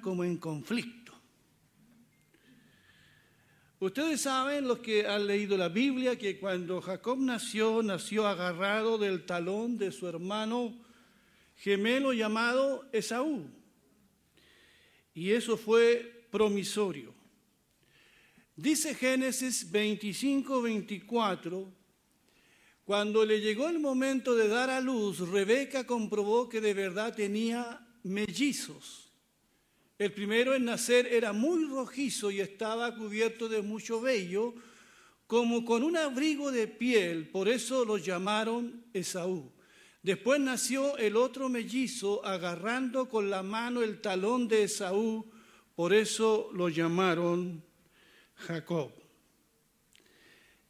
Como en conflicto. Ustedes saben, los que han leído la Biblia, que cuando Jacob nació, nació agarrado del talón de su hermano gemelo llamado Esaú. Y eso fue promisorio. Dice Génesis 25, 24, cuando le llegó el momento de dar a luz, Rebeca comprobó que de verdad tenía mellizos. El primero en nacer era muy rojizo y estaba cubierto de mucho vello, como con un abrigo de piel, por eso lo llamaron Esaú. Después nació el otro mellizo agarrando con la mano el talón de Esaú, por eso lo llamaron Jacob.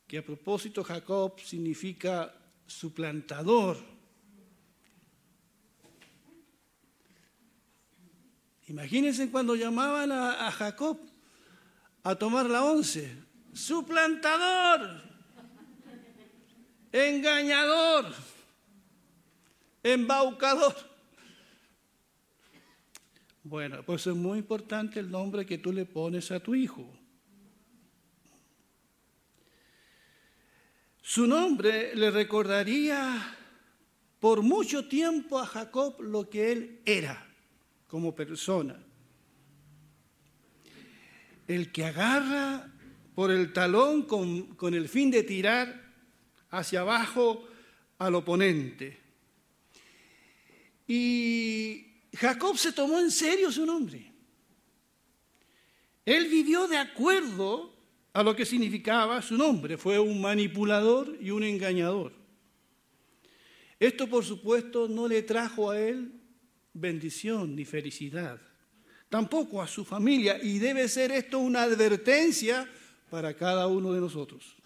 Que a propósito Jacob significa suplantador Imagínense cuando llamaban a, Jacob a tomar la once. Suplantador, engañador, embaucador. Bueno, pues es muy importante el nombre que tú le pones a tu hijo. Su nombre le recordaría por mucho tiempo a Jacob lo que él era como persona. El que agarra por el talón con, el fin de tirar hacia abajo al oponente. Y Jacob se tomó en serio su nombre. Él vivió de acuerdo a lo que significaba su nombre. Fue un manipulador y un engañador. Esto, por supuesto, no le trajo a él bendición ni felicidad, tampoco a su familia, y debe ser esto una advertencia para cada uno de nosotros.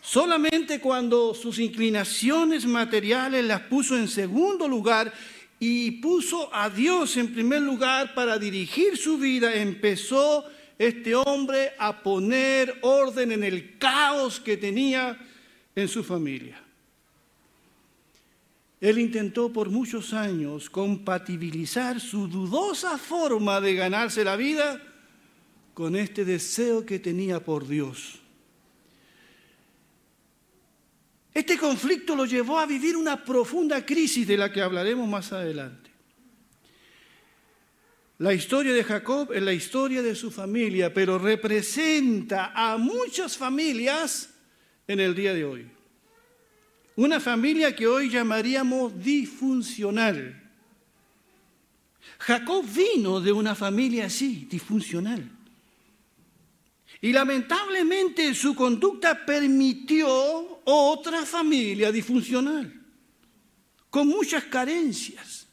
Solamente cuando sus inclinaciones materiales las puso en segundo lugar y puso a Dios en primer lugar para dirigir su vida, empezó este hombre a poner orden en el caos que tenía en su familia. Él intentó por muchos años compatibilizar su dudosa forma de ganarse la vida con este deseo que tenía por Dios. Este conflicto lo llevó a vivir una profunda crisis de la que hablaremos más adelante. La historia de Jacob es la historia de su familia, pero representa a muchas familias en el día de hoy. Una familia que hoy llamaríamos disfuncional. Jacob vino de una familia así, disfuncional. Y lamentablemente su conducta permitió otra familia disfuncional, con muchas carencias,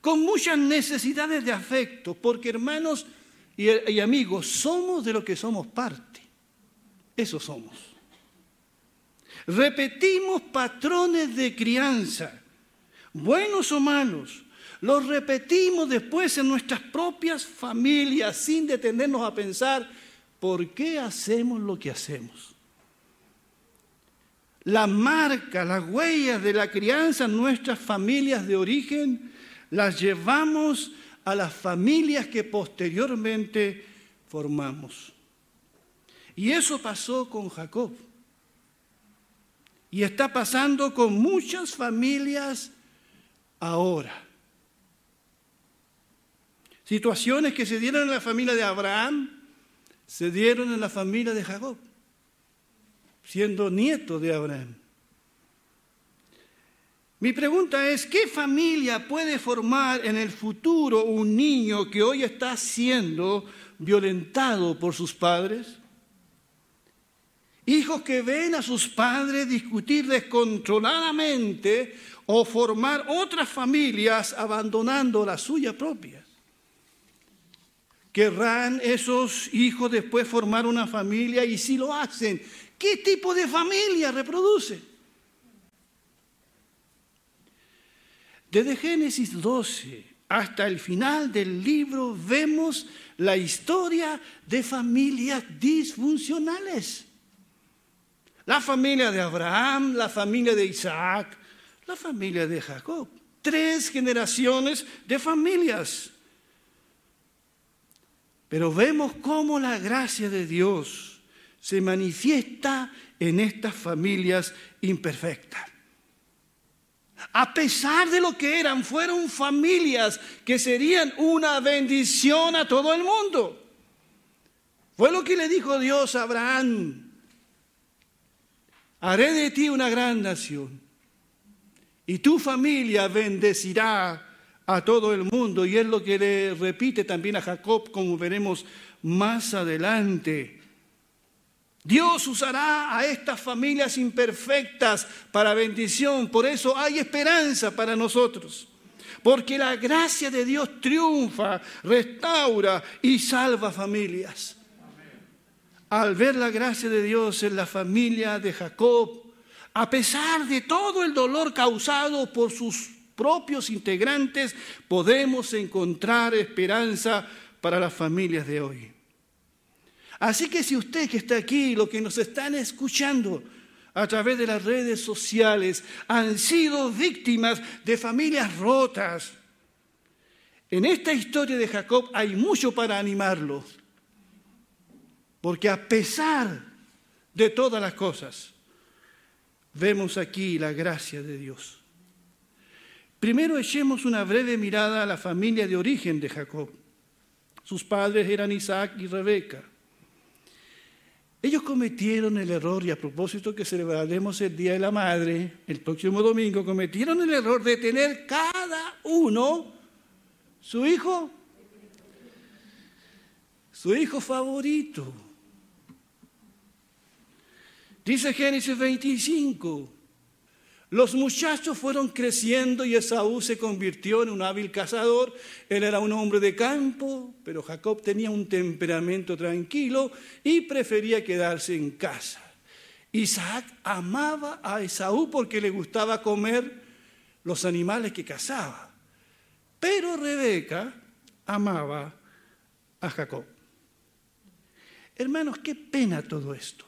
con muchas necesidades de afecto, porque hermanos y, amigos, somos de lo que somos parte. Eso somos. Repetimos patrones de crianza, buenos o malos. Los repetimos después en nuestras propias familias sin detenernos a pensar por qué hacemos lo que hacemos. La marca, las huellas de la crianza en nuestras familias de origen las llevamos a las familias que posteriormente formamos. Y eso pasó con Jacob. Y está pasando con muchas familias ahora. Situaciones que se dieron en la familia de Abraham, se dieron en la familia de Jacob, siendo nieto de Abraham. Mi pregunta es, ¿qué familia puede formar en el futuro un niño que hoy está siendo violentado por sus padres? Hijos que ven a sus padres discutir descontroladamente o formar otras familias abandonando la suya propia. ¿Querrán esos hijos después formar una familia? Y si lo hacen, ¿qué tipo de familia reproducen? Desde Génesis 12 hasta el final del libro vemos la historia de familias disfuncionales. La familia de Abraham, la familia de Isaac, la familia de Jacob. Tres generaciones de familias. Pero vemos cómo la gracia de Dios se manifiesta en estas familias imperfectas a pesar de lo que eran, fueron familias que serían una bendición a todo el mundo. Fue lo que le dijo Dios a Abraham. Haré de ti una gran nación y tu familia bendecirá a todo el mundo. Y es lo que le repite también a Jacob, como veremos más adelante. Dios usará a estas familias imperfectas para bendición. Por eso hay esperanza para nosotros. Porque la gracia de Dios triunfa, restaura y salva familias. Al ver la gracia de Dios en la familia de Jacob, a pesar de todo el dolor causado por sus propios integrantes, podemos encontrar esperanza para las familias de hoy. Así que si usted que está aquí, lo que nos están escuchando a través de las redes sociales, han sido víctimas de familias rotas, en esta historia de Jacob hay mucho para animarlo, porque a pesar de todas las cosas, vemos aquí la gracia de Dios. Primero echemos una breve mirada a la familia de origen de Jacob. Sus padres eran Isaac y Rebeca. Ellos cometieron el error, y a propósito que celebraremos el Día de la Madre, el próximo domingo, cometieron el error de tener cada uno su hijo, su hijo favorito. Dice Génesis 25, los muchachos fueron creciendo y Esaú se convirtió en un hábil cazador. Él era un hombre de campo, pero Jacob tenía un temperamento tranquilo y prefería quedarse en casa. Isaac amaba a Esaú porque le gustaba comer los animales que cazaba. Pero Rebeca amaba a Jacob. Hermanos, qué pena todo esto.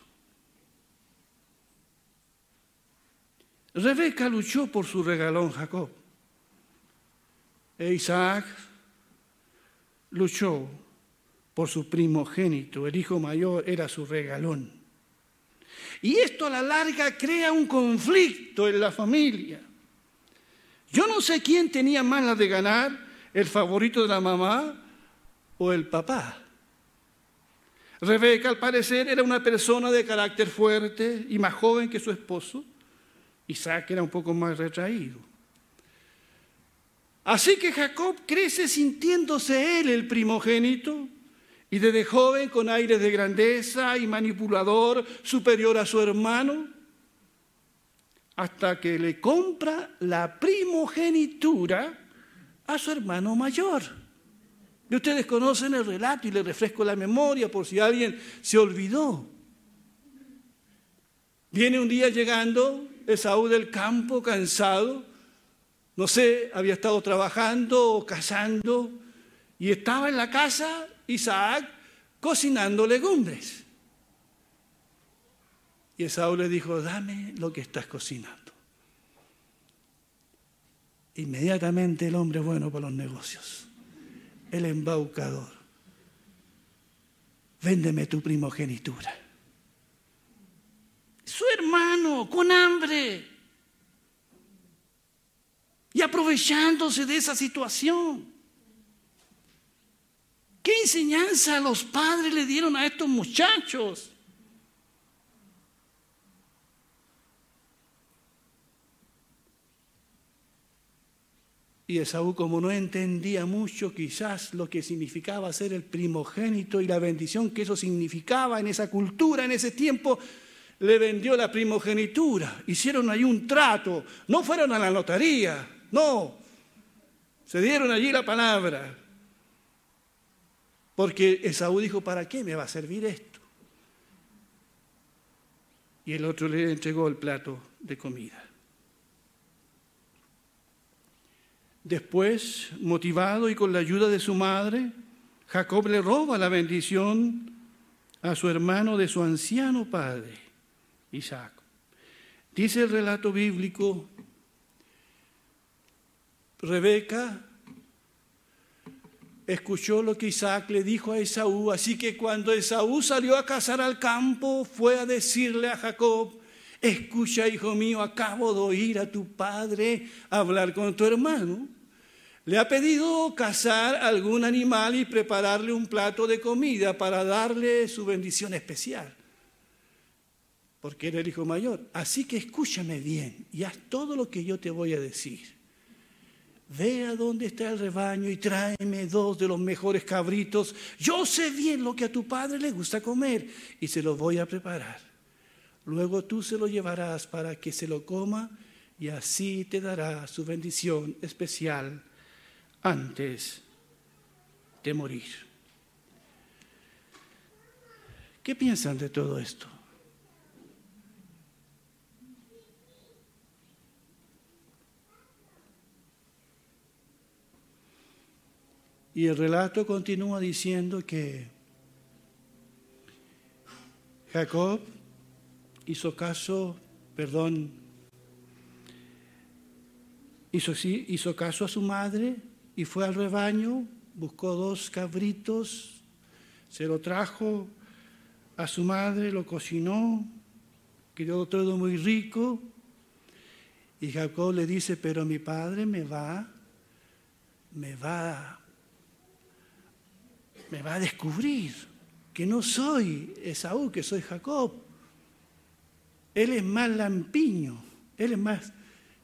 Rebeca luchó por su regalón Jacob. E Isaac luchó por su primogénito, el hijo mayor era su regalón. Y esto a la larga crea un conflicto en la familia. Yo no sé quién tenía más de ganar, el favorito de la mamá o el papá. Rebeca, al parecer, era una persona de carácter fuerte y más joven que su esposo. Isaac era un poco más retraído. Así que Jacob crece sintiéndose él el primogénito y desde joven con aires de grandeza y manipulador superior a su hermano, hasta que le compra la primogenitura a su hermano mayor. Y ustedes conocen el relato y le refresco la memoria por si alguien se olvidó. Viene un día llegando Esaú del campo, cansado, no sé, había estado trabajando o cazando, y estaba en la casa Isaac cocinando legumbres. Y Esaú le dijo, dame lo que estás cocinando. Inmediatamente el hombre bueno para los negocios, el embaucador, véndeme tu primogenitura. Su hermano con hambre y aprovechándose de esa situación. ¿Qué enseñanza los padres le dieron a estos muchachos? Y Esaú, como no entendía mucho quizás lo que significaba ser el primogénito y la bendición que eso significaba en esa cultura, en ese tiempo, le vendió la primogenitura. Hicieron ahí un trato. No fueron a la notaría, no. Se dieron allí la palabra. Porque Esaú dijo, ¿para qué me va a servir esto? Y el otro le entregó el plato de comida. Después, motivado y con la ayuda de su madre, Jacob le roba la bendición a su hermano de su anciano padre, Isaac. Dice el relato bíblico, Rebeca escuchó lo que Isaac le dijo a Esaú, así que cuando Esaú salió a cazar al campo, fue a decirle a Jacob, escucha, hijo mío, acabo de oír a tu padre hablar con tu hermano. Le ha pedido cazar algún animal y prepararle un plato de comida para darle su bendición especial, porque era el hijo mayor. Así que escúchame bien y haz todo lo que yo te voy a decir. Ve a dónde está el rebaño y tráeme dos de los mejores cabritos. Yo sé bien lo que a tu padre le gusta comer y se lo voy a preparar. Luego tú se lo llevarás para que se lo coma y así te dará su bendición especial antes de morir. ¿Qué piensan de todo esto? Y el relato continúa diciendo que Jacob hizo caso, perdón, hizo, hizo caso a su madre y fue al rebaño, buscó dos cabritos, se lo trajo a su madre, lo cocinó, quedó todo muy rico. Y Jacob le dice, pero mi padre me va, me va, me va a descubrir que no soy Esaú, que soy Jacob. Él es más lampiño, él es más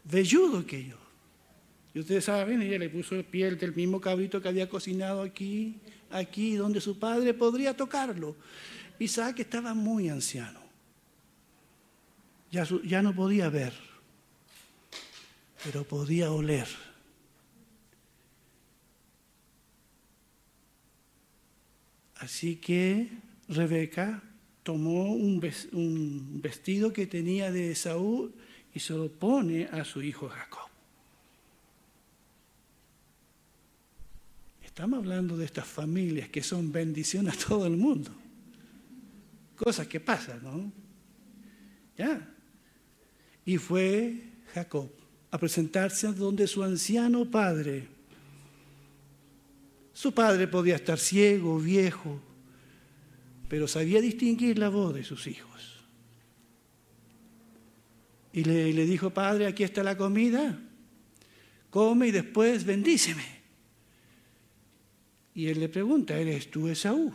velludo que yo. Y ustedes saben, ella le puso piel del mismo cabrito que había cocinado aquí, aquí, donde su padre podría tocarlo. Isaac estaba muy anciano. Ya, ya no podía ver, pero podía oler. Así que Rebeca tomó un vestido que tenía de Esaú y se lo pone a su hijo Jacob. Estamos hablando de estas familias que son bendición a todo el mundo. Cosas que pasan, ¿no? Ya. Y fue Jacob a presentarse donde su anciano padre. Su padre podía estar ciego, viejo, pero sabía distinguir la voz de sus hijos. Y le, le dijo, padre, aquí está la comida, come y después bendíceme. Y él le pregunta, ¿eres tú Esaú?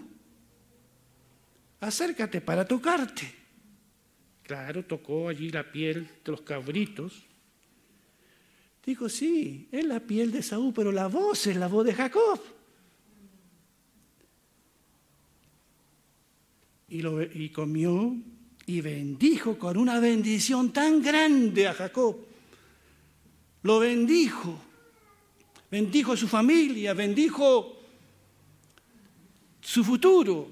Acércate para tocarte. Claro, tocó allí la piel de los cabritos. Dijo, sí, es la piel de Esaú, pero la voz es la voz de Jacob. Y, lo, y comió y bendijo con una bendición tan grande a Jacob. Lo bendijo. Bendijo a su familia, bendijo su futuro.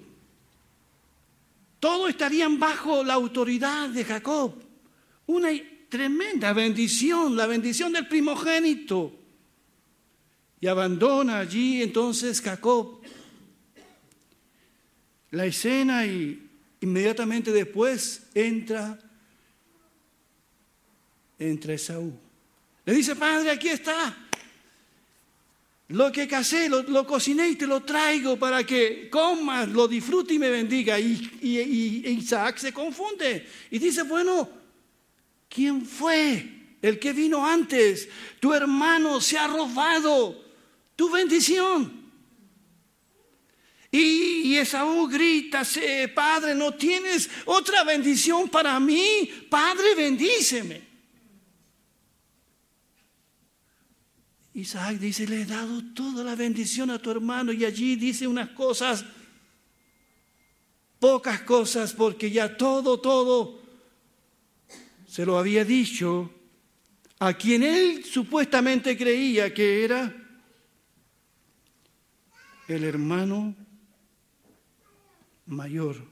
Todos estarían bajo la autoridad de Jacob. Una tremenda bendición, la bendición del primogénito. Y abandona allí entonces Jacob la escena y inmediatamente después entra, entra Esaú. Le dice, padre, aquí está. lo que casé, lo, cociné y te lo traigo para que comas, lo disfrute y me bendiga. Y, y, Isaac se confunde y dice, bueno, ¿quién fue el que vino antes? Tu hermano se ha robado tu bendición. Y, Esaú grita, Padre, ¿no tienes otra bendición para mí? Padre, bendíceme. Isaac dice, le he dado toda la bendición a tu hermano y allí dice unas cosas, pocas cosas, porque ya todo, todo se lo había dicho a quien él supuestamente creía que era el hermano mayor.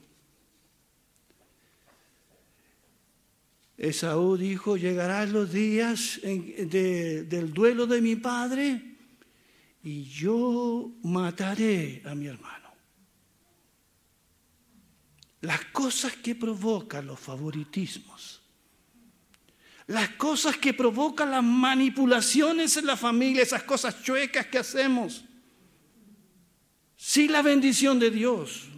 Esaú dijo, llegarán los días del duelo de mi padre y yo mataré a mi hermano. Las cosas que provocan los favoritismos, las cosas que provocan las manipulaciones en la familia, esas cosas chuecas que hacemos, sin la bendición de Dios,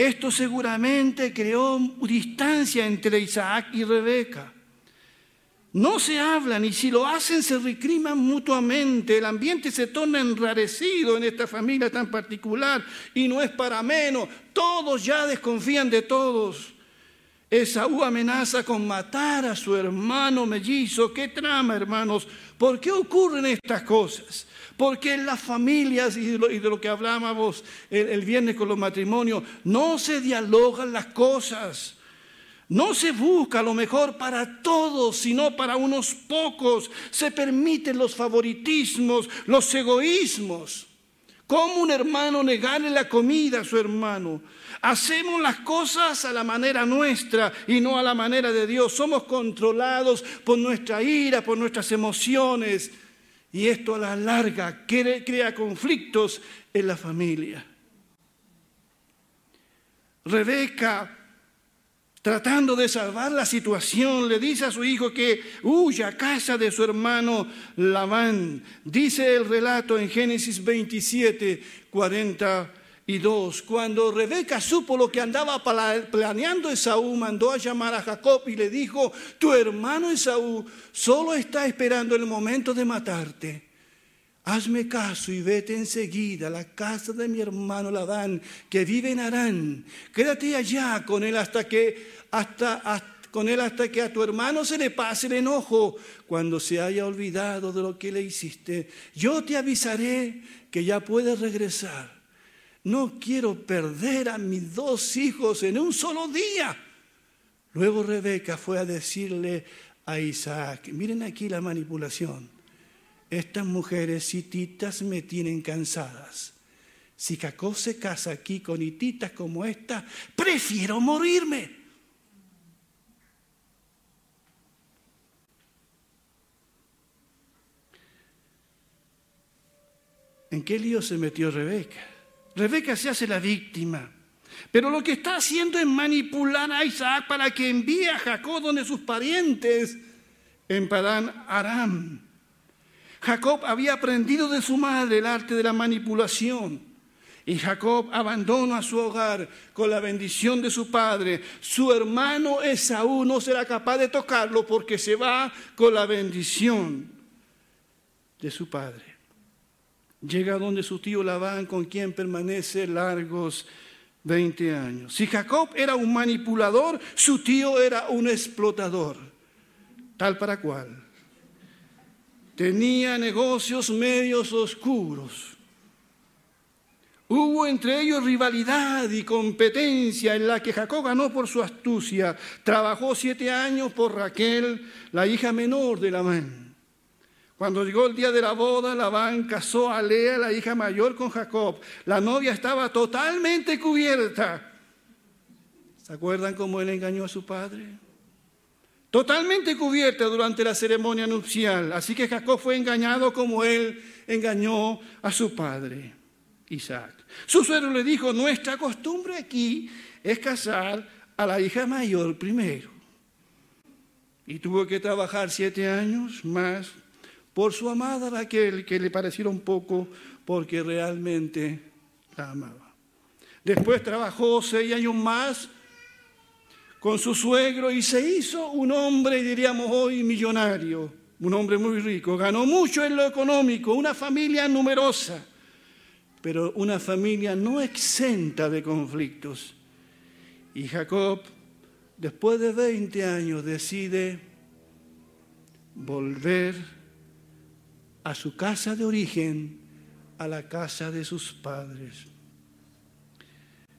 Esto seguramente creó distancia entre Isaac y Rebeca. No se hablan y si lo hacen se recriman mutuamente. El ambiente se torna enrarecido en esta familia tan particular y no es para menos. Todos ya desconfían de todos. Esaú amenaza con matar a su hermano mellizo. ¿Qué trama, hermanos? ¿Por qué ocurren estas cosas? Porque en las familias y de lo, que hablábamos el, viernes con los matrimonios, no se dialogan las cosas. No se busca lo mejor para todos, sino para unos pocos. Se permiten los favoritismos, los egoísmos. ¿Cómo un hermano negarle la comida a su hermano? Hacemos las cosas a la manera nuestra y no a la manera de Dios. Somos controlados por nuestra ira, por nuestras emociones. Y esto a la larga crea conflictos en la familia. Rebeca, tratando de salvar la situación, le dice a su hijo que huya a casa de su hermano Labán. Dice el relato en Génesis 27, 40 y dos, cuando Rebeca supo lo que andaba planeando Esaú, mandó a llamar a Jacob y le dijo, tu hermano Esaú solo está esperando el momento de matarte. Hazme caso y vete enseguida a la casa de mi hermano Labán, que vive en Arán. Quédate allá con él hasta que, hasta, con él hasta que a tu hermano se le pase el enojo cuando se haya olvidado de lo que le hiciste. Yo te avisaré que ya puedes regresar no quiero perder a mis dos hijos en un solo día. Luego Rebeca fue a decirle a Isaac, miren aquí la manipulación, estas mujeres hititas me tienen cansadas. Si Jacob se casa aquí con hititas como esta, prefiero morirme. ¿En qué lío se metió Rebeca? Rebeca se hace la víctima. Pero lo que está haciendo es manipular a Isaac para que envíe a Jacob donde sus parientes en Padán Aram. Jacob había aprendido de su madre el arte de la manipulación. Y Jacob abandona su hogar con la bendición de su padre. Su hermano Esaú no será capaz de tocarlo porque se va con la bendición de su padre. Llega donde su tío Labán, con quien permanece largos 20 años. Si Jacob era un manipulador, su tío era un explotador, tal para cual. Tenía negocios medios oscuros. Hubo entre ellos rivalidad y competencia en la que Jacob ganó por su astucia. Trabajó siete años por Raquel, la hija menor de Labán. Cuando llegó el día de la boda, Labán casó a Lea, la hija mayor, con Jacob. La novia estaba totalmente cubierta. ¿Se acuerdan cómo él engañó a su padre? Totalmente cubierta durante la ceremonia nupcial. Así que Jacob fue engañado como él engañó a su padre, Isaac. Su suegro le dijo, nuestra costumbre aquí es casar a la hija mayor primero. Y tuvo que trabajar siete años más por su amada Raquel, que le pareciera un poco porque realmente la amaba. Después trabajó seis años más con su suegro y se hizo un hombre, diríamos hoy, millonario, un hombre muy rico. Ganó mucho en lo económico, una familia numerosa, pero una familia no exenta de conflictos. Y Jacob, después de 20 años, decide volver a su casa de origen, a la casa de sus padres.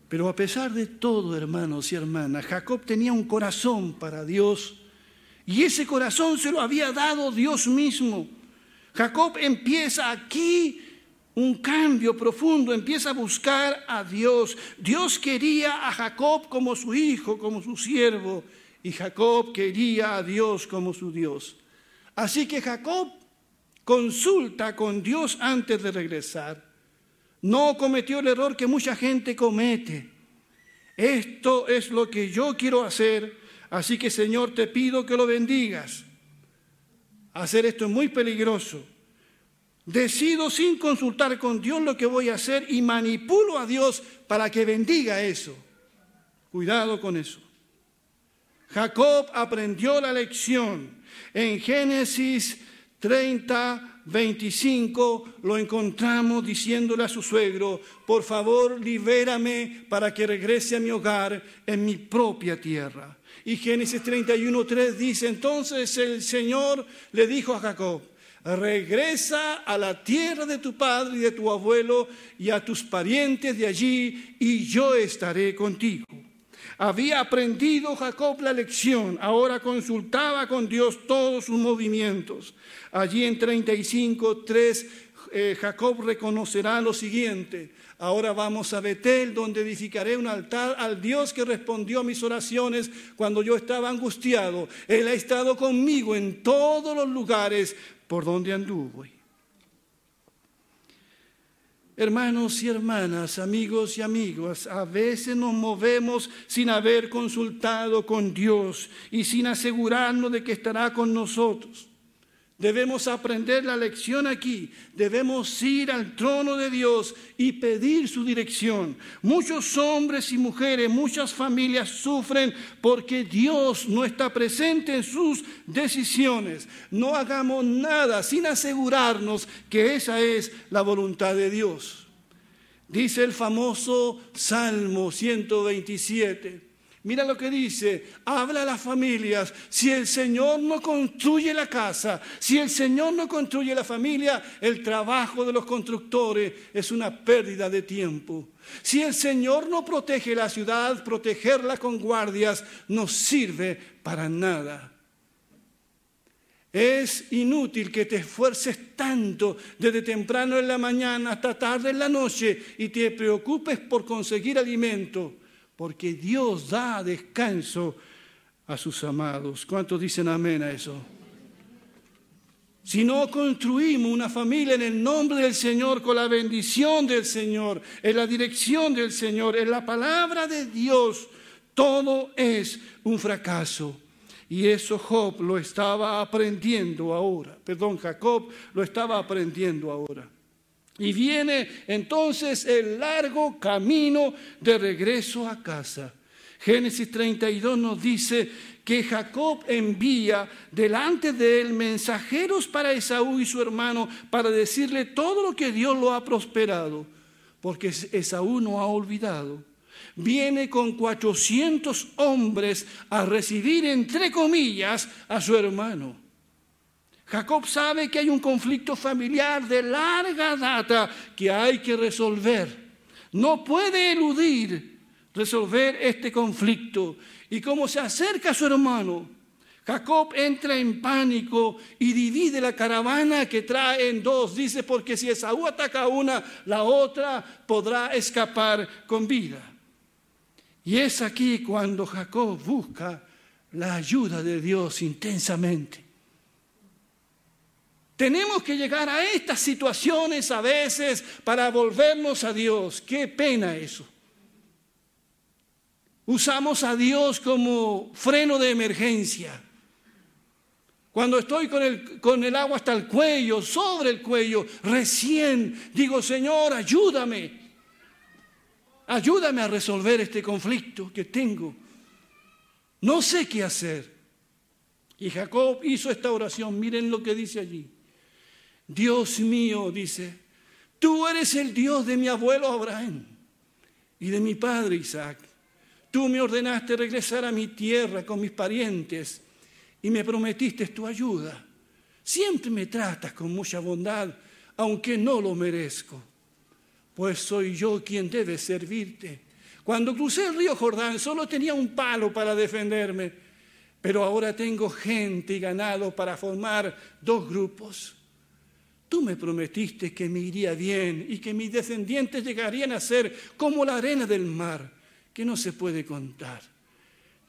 Pero a pesar de todo, hermanos y hermanas, Jacob tenía un corazón para Dios y ese corazón se lo había dado Dios mismo. Jacob empieza aquí un cambio profundo, empieza a buscar a Dios. Dios quería a Jacob como su hijo, como su siervo, y Jacob quería a Dios como su Dios. Así que Jacob consulta con Dios antes de regresar. No cometió el error que mucha gente comete. Esto es lo que yo quiero hacer, así que Señor te pido que lo bendigas. Hacer esto es muy peligroso. Decido sin consultar con Dios lo que voy a hacer y manipulo a Dios para que bendiga eso. Cuidado con eso. Jacob aprendió la lección. En Génesis 30, 25 lo encontramos diciéndole a su suegro, por favor libérame para que regrese a mi hogar en mi propia tierra. Y Génesis 31, 3 dice, entonces el Señor le dijo a Jacob, regresa a la tierra de tu padre y de tu abuelo y a tus parientes de allí, y yo estaré contigo. Había aprendido Jacob la lección, ahora consultaba con Dios todos sus movimientos. Allí en 35, 3, eh, Jacob reconocerá lo siguiente. Ahora vamos a Betel, donde edificaré un altar al Dios que respondió a mis oraciones cuando yo estaba angustiado. Él ha estado conmigo en todos los lugares por donde anduve. Hermanos y hermanas, amigos y amigas, a veces nos movemos sin haber consultado con Dios y sin asegurarnos de que estará con nosotros. Debemos aprender la lección aquí. Debemos ir al trono de Dios y pedir su dirección. Muchos hombres y mujeres, muchas familias sufren porque Dios no está presente en sus decisiones. No hagamos nada sin asegurarnos que esa es la voluntad de Dios. Dice el famoso Salmo 127. Mira lo que dice, habla a las familias, si el Señor no construye la casa, si el Señor no construye la familia, el trabajo de los constructores es una pérdida de tiempo. Si el Señor no protege la ciudad, protegerla con guardias no sirve para nada. Es inútil que te esfuerces tanto desde temprano en la mañana hasta tarde en la noche y te preocupes por conseguir alimento porque Dios da descanso a sus amados. ¿Cuántos dicen amén a eso? Si no construimos una familia en el nombre del Señor, con la bendición del Señor, en la dirección del Señor, en la palabra de Dios, todo es un fracaso. Y eso Job lo estaba aprendiendo ahora. Perdón, Jacob lo estaba aprendiendo ahora. Y viene entonces el largo camino de regreso a casa. Génesis 32 nos dice que Jacob envía delante de él mensajeros para Esaú y su hermano para decirle todo lo que Dios lo ha prosperado, porque Esaú no ha olvidado. Viene con 400 hombres a recibir, entre comillas, a su hermano. Jacob sabe que hay un conflicto familiar de larga data que hay que resolver. No puede eludir resolver este conflicto. Y como se acerca a su hermano, Jacob entra en pánico y divide la caravana que trae en dos. Dice, porque si Esaú ataca a una, la otra podrá escapar con vida. Y es aquí cuando Jacob busca la ayuda de Dios intensamente. Tenemos que llegar a estas situaciones a veces para volvernos a Dios. Qué pena eso. Usamos a Dios como freno de emergencia. Cuando estoy con el, con el agua hasta el cuello, sobre el cuello, recién digo, Señor, ayúdame. Ayúdame a resolver este conflicto que tengo. No sé qué hacer. Y Jacob hizo esta oración. Miren lo que dice allí. Dios mío, dice, tú eres el Dios de mi abuelo Abraham y de mi padre Isaac. Tú me ordenaste regresar a mi tierra con mis parientes y me prometiste tu ayuda. Siempre me tratas con mucha bondad, aunque no lo merezco, pues soy yo quien debe servirte. Cuando crucé el río Jordán solo tenía un palo para defenderme, pero ahora tengo gente y ganado para formar dos grupos. Tú me prometiste que me iría bien y que mis descendientes llegarían a ser como la arena del mar, que no se puede contar.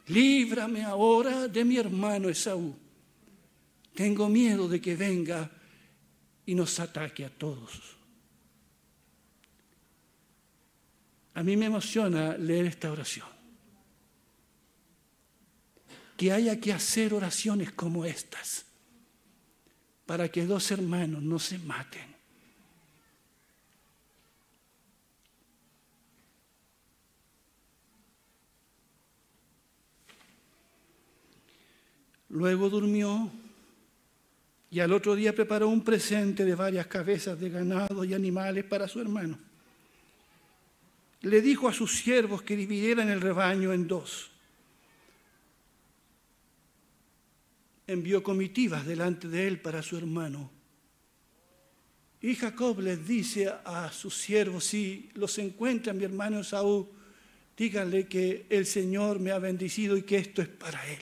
Líbrame ahora de mi hermano Esaú. Tengo miedo de que venga y nos ataque a todos. A mí me emociona leer esta oración. Que haya que hacer oraciones como estas para que dos hermanos no se maten. Luego durmió y al otro día preparó un presente de varias cabezas de ganado y animales para su hermano. Le dijo a sus siervos que dividieran el rebaño en dos. Envió comitivas delante de él para su hermano. Y Jacob les dice a sus siervos, si los encuentra mi hermano Saúl, díganle que el Señor me ha bendecido y que esto es para él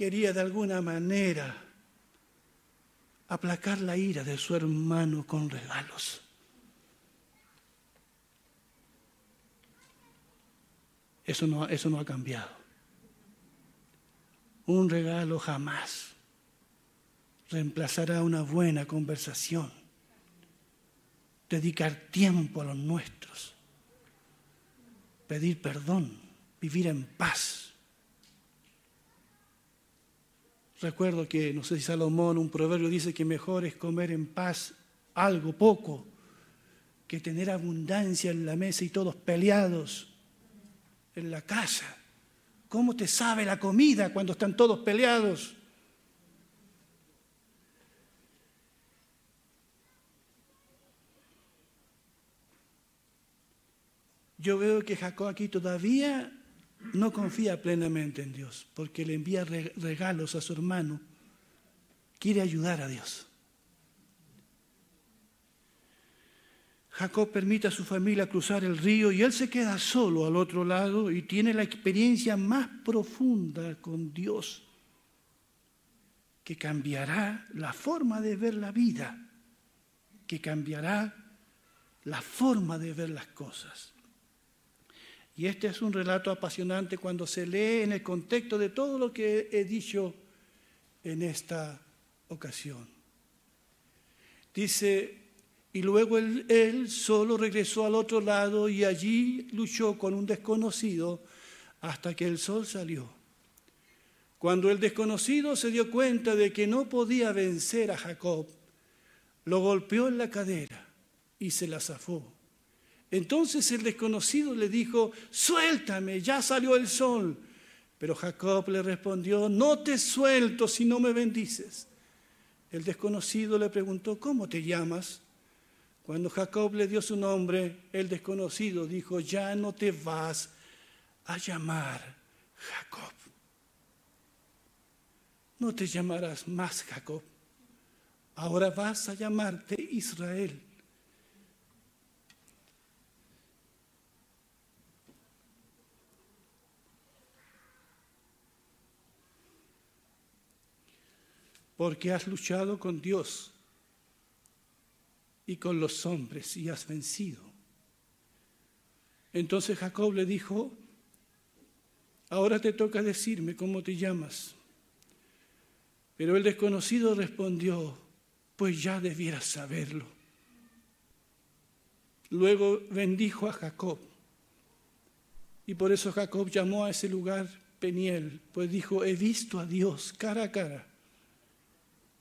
quería de alguna manera aplacar la ira de su hermano con regalos. Eso no, eso no ha cambiado. Un regalo jamás reemplazará una buena conversación. Dedicar tiempo a los nuestros. Pedir perdón. Vivir en paz Recuerdo que, no sé si Salomón, un proverbio dice que mejor es comer en paz algo poco que tener abundancia en la mesa y todos peleados en la casa. ¿Cómo te sabe la comida cuando están todos peleados? Yo veo que Jacob aquí todavía no confía plenamente en Dios, porque le envía regalos a su hermano, quiere ayudar a Dios. Jacob permite a su familia cruzar el río y él se queda solo al otro lado y tiene la experiencia más profunda con Dios, que cambiará la forma de ver la vida, que cambiará la forma de ver las cosas. Y este es un relato apasionante cuando se lee en el contexto de todo lo que he dicho en esta ocasión. Dice, y luego él, solo regresó al otro lado y allí luchó con un desconocido hasta que el sol salió. Cuando el desconocido se dio cuenta de que no podía vencer a Jacob, lo golpeó en la cadera y se la zafó. Entonces el desconocido le dijo, suéltame, ya salió el sol. Pero Jacob le respondió, no te suelto si no me bendices. El desconocido le preguntó, ¿cómo te llamas? Cuando Jacob le dio su nombre, el desconocido dijo, ya no te vas a llamar Jacob. No te llamarás más Jacob. Ahora vas a llamarte Israel porque has luchado con Dios y con los hombres y has vencido. Entonces Jacob le dijo, ahora te toca decirme cómo te llamas. Pero el desconocido respondió, pues ya debieras saberlo. Luego bendijo a Jacob. Y por eso Jacob llamó a ese lugar Peniel, pues dijo, he visto a Dios cara a cara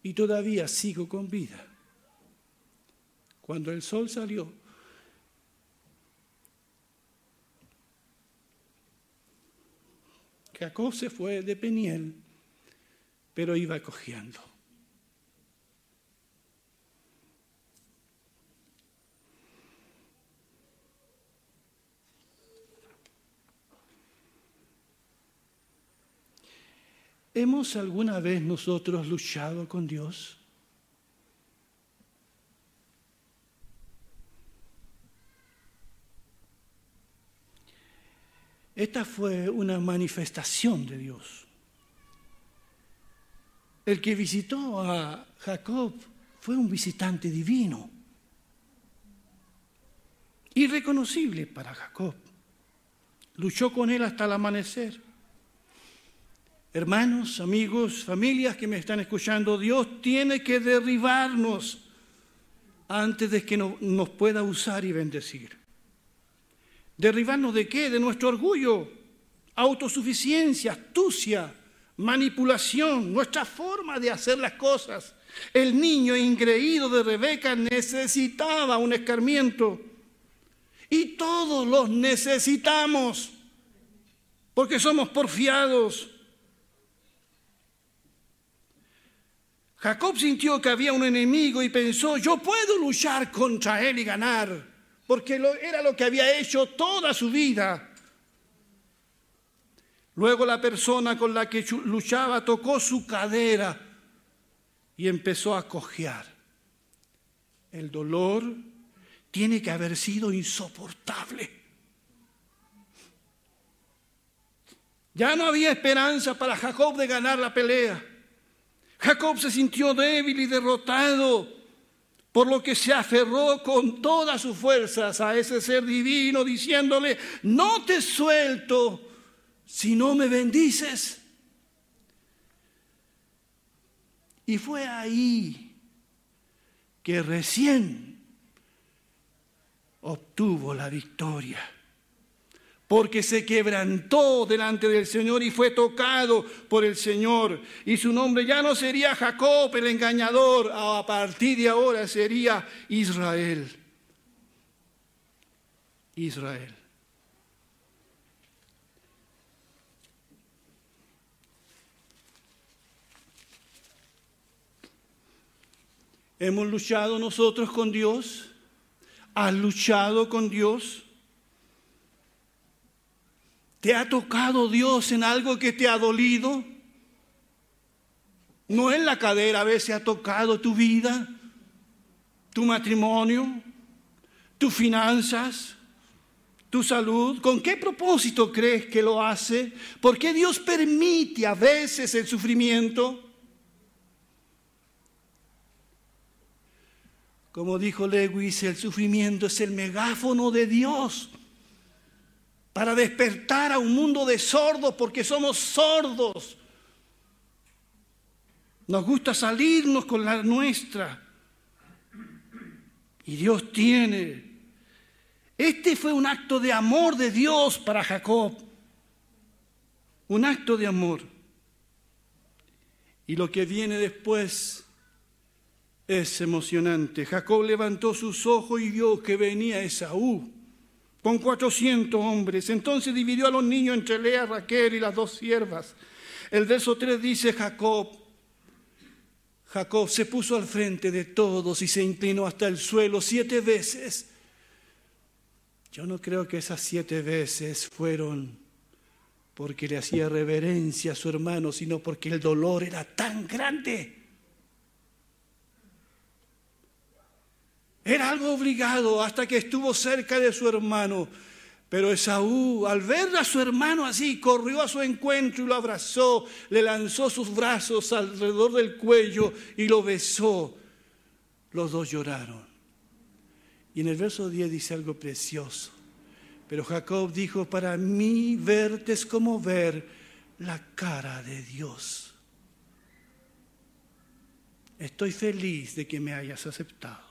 y todavía sigo con vida. Cuando el sol salió, Jacob se fue de Peniel, pero iba cojeando. ¿Hemos alguna vez nosotros luchado con Dios? Esta fue una manifestación de Dios. El que visitó a Jacob fue un visitante divino, irreconocible para Jacob. Luchó con él hasta el amanecer. Hermanos, amigos, familias que me están escuchando, Dios tiene que derribarnos antes de que nos pueda usar y bendecir. ¿Derribarnos de qué? De nuestro orgullo, autosuficiencia, astucia, manipulación, nuestra forma de hacer las cosas. El niño ingreído de Rebeca necesitaba un escarmiento y todos los necesitamos porque somos porfiados Jacob sintió que había un enemigo y pensó, yo puedo luchar contra él y ganar, porque era lo que había hecho toda su vida. Luego la persona con la que luchaba tocó su cadera y empezó a cojear. El dolor tiene que haber sido insoportable. Ya no había esperanza para Jacob de ganar la pelea. Jacob se sintió débil y derrotado, por lo que se aferró con todas sus fuerzas a ese ser divino, diciéndole, no te suelto si no me bendices. Y fue ahí que recién obtuvo la victoria porque se quebrantó delante del Señor y fue tocado por el Señor. Y su nombre ya no sería Jacob el engañador, a partir de ahora sería Israel. Israel. Hemos luchado nosotros con Dios. ¿Has luchado con Dios? ¿Te ha tocado Dios en algo que te ha dolido? No en la cadera a veces ha tocado tu vida, tu matrimonio, tus finanzas, tu salud. ¿Con qué propósito crees que lo hace? ¿Por qué Dios permite a veces el sufrimiento? Como dijo Lewis, el sufrimiento es el megáfono de Dios para despertar a un mundo de sordos porque somos sordos. Nos gusta salirnos con la nuestra. Y Dios tiene. Este fue un acto de amor de Dios para Jacob. Un acto de amor. Y lo que viene después es emocionante. Jacob levantó sus ojos y vio que venía Esaú con 400 hombres. Entonces dividió a los niños entre Lea, Raquel y las dos siervas. El verso 3 dice Jacob, Jacob se puso al frente de todos y se inclinó hasta el suelo siete veces. Yo no creo que esas siete veces fueron porque le hacía reverencia a su hermano, sino porque el dolor era tan grande Era algo obligado hasta que estuvo cerca de su hermano. Pero Esaú, al ver a su hermano así, corrió a su encuentro y lo abrazó, le lanzó sus brazos alrededor del cuello y lo besó. Los dos lloraron. Y en el verso 10 dice algo precioso. Pero Jacob dijo, para mí verte es como ver la cara de Dios. Estoy feliz de que me hayas aceptado.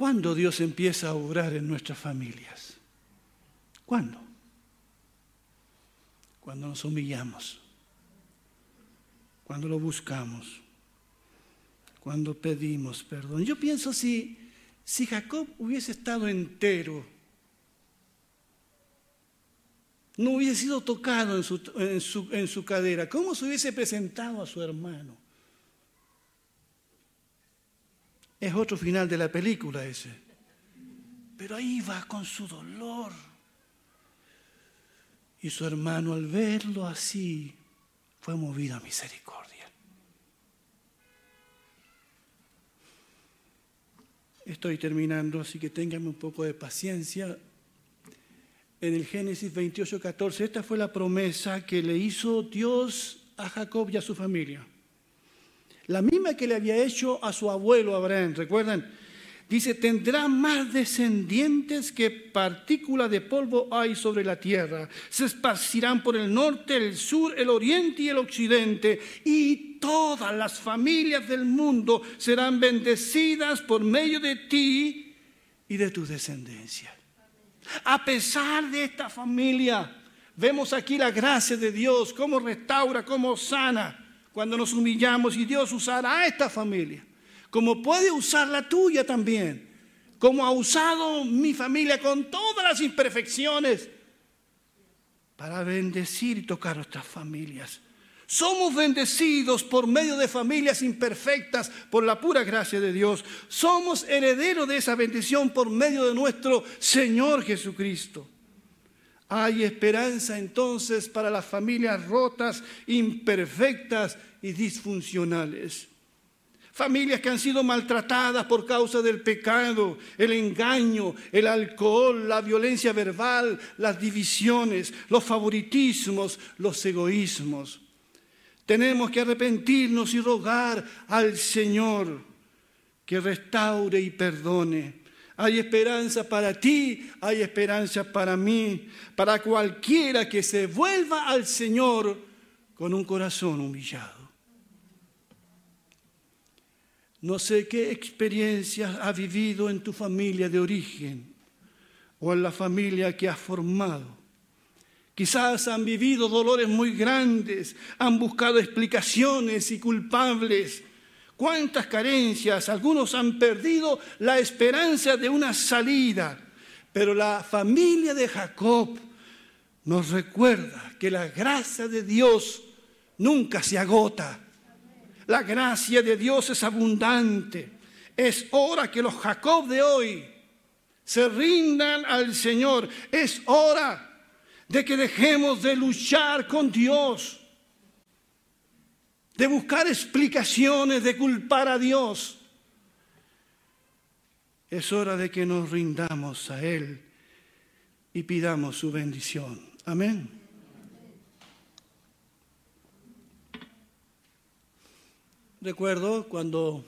¿Cuándo Dios empieza a obrar en nuestras familias? ¿Cuándo? Cuando nos humillamos, cuando lo buscamos, cuando pedimos perdón. Yo pienso si, si Jacob hubiese estado entero, no hubiese sido tocado en su, en su, en su cadera, ¿cómo se hubiese presentado a su hermano? Es otro final de la película ese. Pero ahí va con su dolor. Y su hermano al verlo así fue movido a misericordia. Estoy terminando, así que ténganme un poco de paciencia. En el Génesis 28, 14, esta fue la promesa que le hizo Dios a Jacob y a su familia. La misma que le había hecho a su abuelo Abraham, ¿recuerdan? Dice, tendrá más descendientes que partículas de polvo hay sobre la tierra. Se esparcirán por el norte, el sur, el oriente y el occidente. Y todas las familias del mundo serán bendecidas por medio de ti y de tu descendencia. A pesar de esta familia, vemos aquí la gracia de Dios, cómo restaura, cómo sana cuando nos humillamos y Dios usará a esta familia, como puede usar la tuya también, como ha usado mi familia con todas las imperfecciones para bendecir y tocar nuestras familias. Somos bendecidos por medio de familias imperfectas por la pura gracia de Dios. Somos herederos de esa bendición por medio de nuestro Señor Jesucristo. Hay esperanza entonces para las familias rotas, imperfectas y disfuncionales. Familias que han sido maltratadas por causa del pecado, el engaño, el alcohol, la violencia verbal, las divisiones, los favoritismos, los egoísmos. Tenemos que arrepentirnos y rogar al Señor que restaure y perdone hay esperanza para ti, hay esperanza para mí, para cualquiera que se vuelva al Señor con un corazón humillado. No sé qué experiencias ha vivido en tu familia de origen o en la familia que has formado. Quizás han vivido dolores muy grandes, han buscado explicaciones y culpables cuántas carencias, algunos han perdido la esperanza de una salida, pero la familia de Jacob nos recuerda que la gracia de Dios nunca se agota. La gracia de Dios es abundante. Es hora que los Jacob de hoy se rindan al Señor. Es hora de que dejemos de luchar con Dios de buscar explicaciones, de culpar a Dios. Es hora de que nos rindamos a Él y pidamos su bendición. Amén. Recuerdo cuando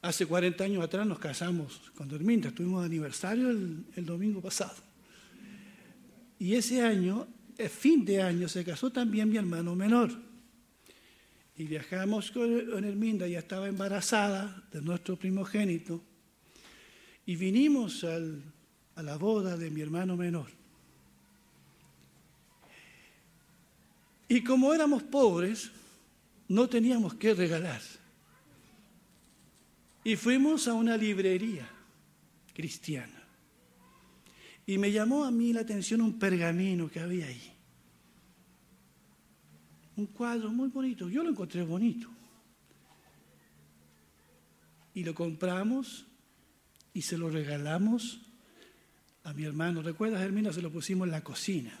hace 40 años atrás nos casamos con Dorminda, tuvimos aniversario el, el domingo pasado. Y ese año fin de año se casó también mi hermano menor. Y viajamos con Herminda, ya estaba embarazada de nuestro primogénito. Y vinimos a la boda de mi hermano menor. Y como éramos pobres, no teníamos que regalar. Y fuimos a una librería cristiana. Y me llamó a mí la atención un pergamino que había ahí un cuadro muy bonito. Yo lo encontré bonito. Y lo compramos y se lo regalamos a mi hermano. ¿Recuerdas, Hermina? Se lo pusimos en la cocina.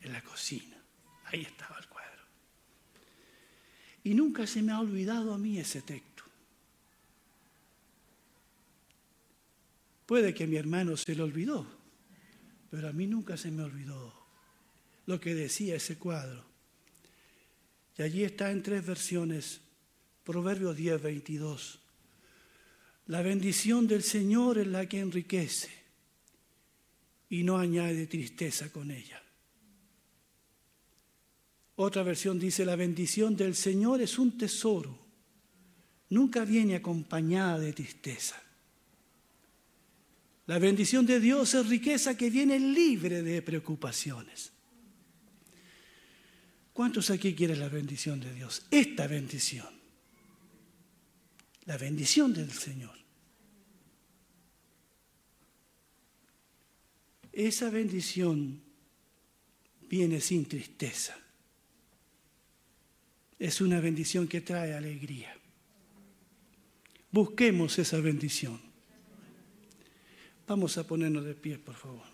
En la cocina. Ahí estaba el cuadro. Y nunca se me ha olvidado a mí ese texto. Puede que mi hermano se le olvidó, pero a mí nunca se me olvidó lo que decía ese cuadro. Y allí está en tres versiones, Proverbios 10, 22. La bendición del Señor es la que enriquece y no añade tristeza con ella. Otra versión dice, la bendición del Señor es un tesoro nunca viene acompañada de tristeza. La bendición de Dios es riqueza que viene libre de preocupaciones. ¿Cuántos aquí quieren la bendición de Dios? Esta bendición. La bendición del Señor. Esa bendición viene sin tristeza. Es una bendición que trae alegría. Busquemos esa bendición. Vamos a ponernos de pie, por favor.